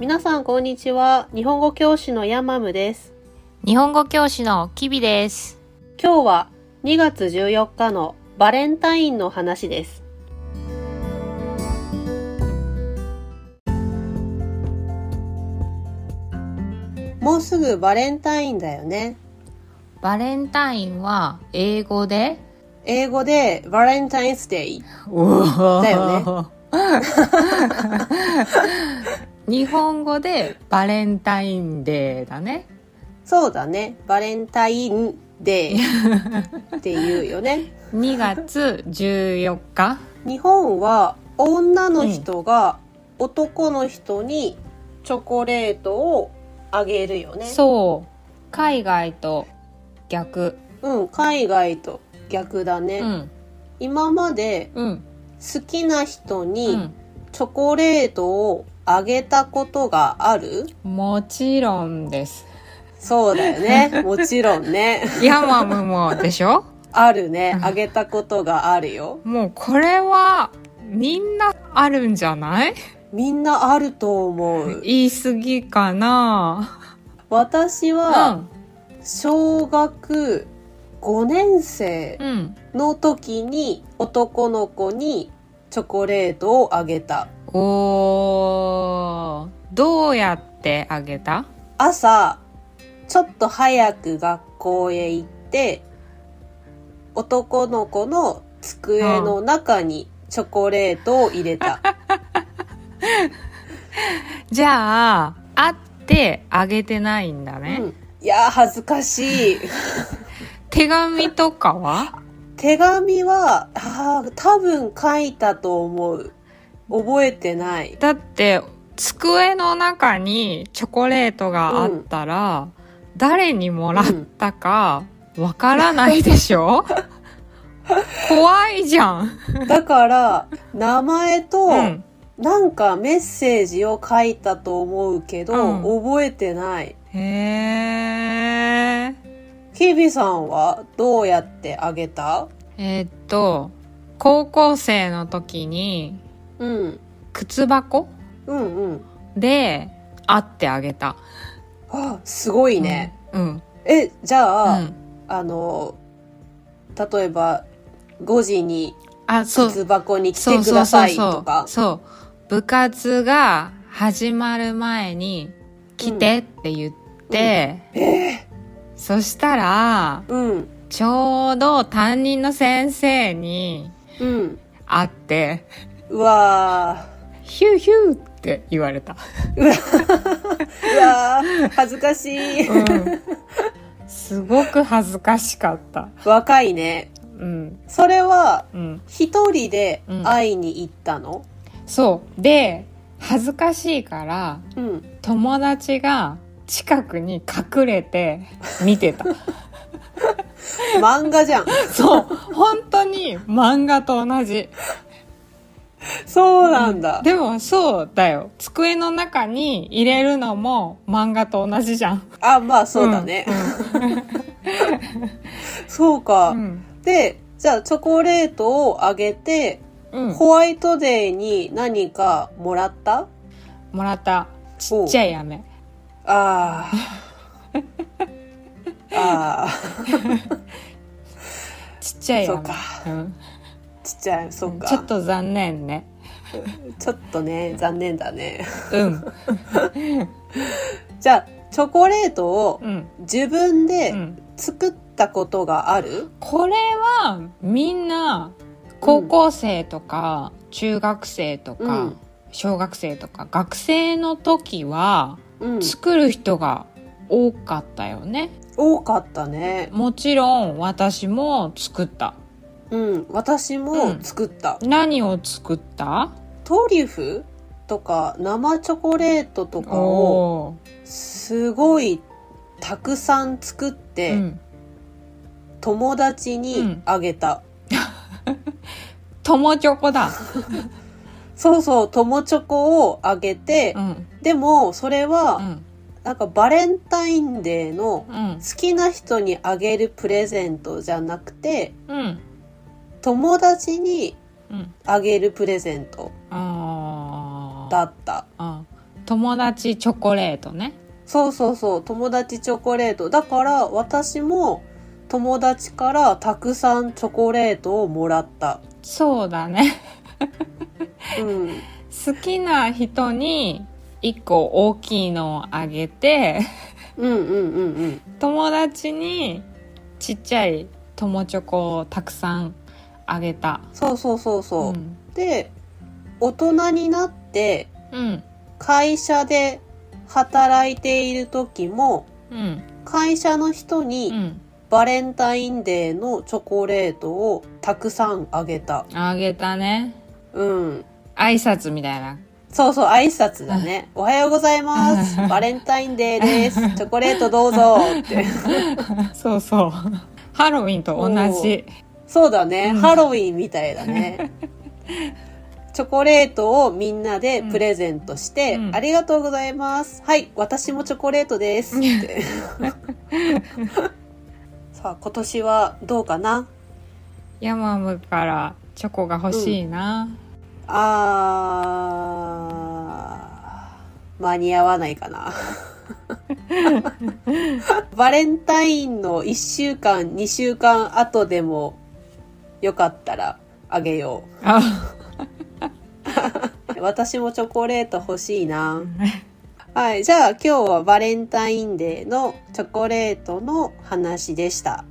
皆さんこんにちは。日本語教師のヤマムです。日本語教師のキビです。今日は2月14日のバレンタインの話です。もうすぐバレンタインだよね。バレンタインは英語で？英語でバレンタインスデイ。だよね。日本語でバレンタインデーだね。そうだね。バレンタインデーって言うよね。2月14日。日本は女の人が男の人にチョコレートをあげるよね。そう。海外と逆。うん、海外と逆だね。うん。今までうん。好きな人うにん。チョコレートをあげたことがある？もちろんです。そうだよね。もちろんね。ヤマムもでしょ？あるね。あげたことがあるよ。もうこれはみんなあるんじゃない？みんなあると思う。言い過ぎかな私は小学5年生。の時に男の子にチョコレートをあげた。おー、どうやってあげた？朝、ちょっと早く学校へ行って、男の子の机の中にチョコレートを入れた。じゃあ、会ってあげてないんだうね。ん、いやー恥ずかしい。手紙とかは？手紙は、あー多分書いたと思う。覚えてない。だって、机の中にチョコレートがあったら、誰にもらったかわからないでしょ？怖いじゃん。だから、名前と、うん。なんかメッセージを書いたと思うけど、うん覚えてない。へー。キビさんはどうやってあげた？えーっと、高校生の時に、うん。靴箱？うんうん。で会ってあげた。あ、すごいね。うん。え、じゃうあ、ん。あの、例えば、5時にあ、そう。靴箱に来てください。とか？そう。部活が始まる前に来てって言って、えそしたら、ーうん。ちょうど担任の先生にうん。会って、うわヒューヒューって言われた。ー。うわー。恥ずかしい。うん。すごく恥ずかしかった。若いね。うん。それは、うん。一人で会いに行ったの？そう。で、恥ずかしいから、うん。友達が近くに隠れて見てた。漫画じゃん。そう。本当に漫画と同じ。そうなんだ。でもそうだよ。机の中に入れるのも漫画と同じじゃん。あ、まあそうだね。そうか。うん。で、じゃあチョコレートをあげて、うん。ホワイトデーに何かもらった？もらった。ちっちゃい飴。あ あ。ああ。ちっちゃい飴。そうかうん。ちっちゃい、そっか。ちょっと残念ね。ちょっとね、残念だね。うん。じゃあ、チョコレートをうん。自分うでん。作ったことがある、これはみんな高校生とか中学生とかうん小学生とか学生の時はうん。作る人が多かったよね。多かったね。もちろん私も作った。うん。私も作った。何を作った？トリュフ？とか生チョコレートとかをおすごいたくさん作っーて、うん。友達にあげた。友チョコだ。そうそう、友チョコをあげて、うん。でもそれは、うん。なんかバレンタインデーのうん。好きな人にあげるプレゼントじゃなくて、うん。友達にうん。あげるプレゼントだった。あ友達チョコレートねそうそうそう、友達チョコレート。だから私も友達からたくさんチョコレートをもらった。そうだねうん。好きな人に1個大きいのをあげて。友達にちっちゃい友チョコをたくさんあげたそうそうそうそう。んで、大人になってうん会社で働いている時もうん会社の人うにんバレンタインデーのチョコレートをたくさんあげた。あげたねうん。挨拶みたいなそうそう、挨拶だね。おはようございます。バレンタインデーです。チョコレートどうぞって。そうそうハロウィンと同じそうだね。うんハロウィンみたいだね。チョコレートをみんなでプレゼントして、うんありがとうございます。はい、私もチョコレートです。って。さあ、今年はどうかな？ヤマムからチョコが欲しいな、あー、間に合わないかな。バレンタインの1週間、2週間後でもよかったらあげよあう。私もチョコレート欲しいな。はい。じゃあ今日はバレンタインデーのチョコレートの話でした。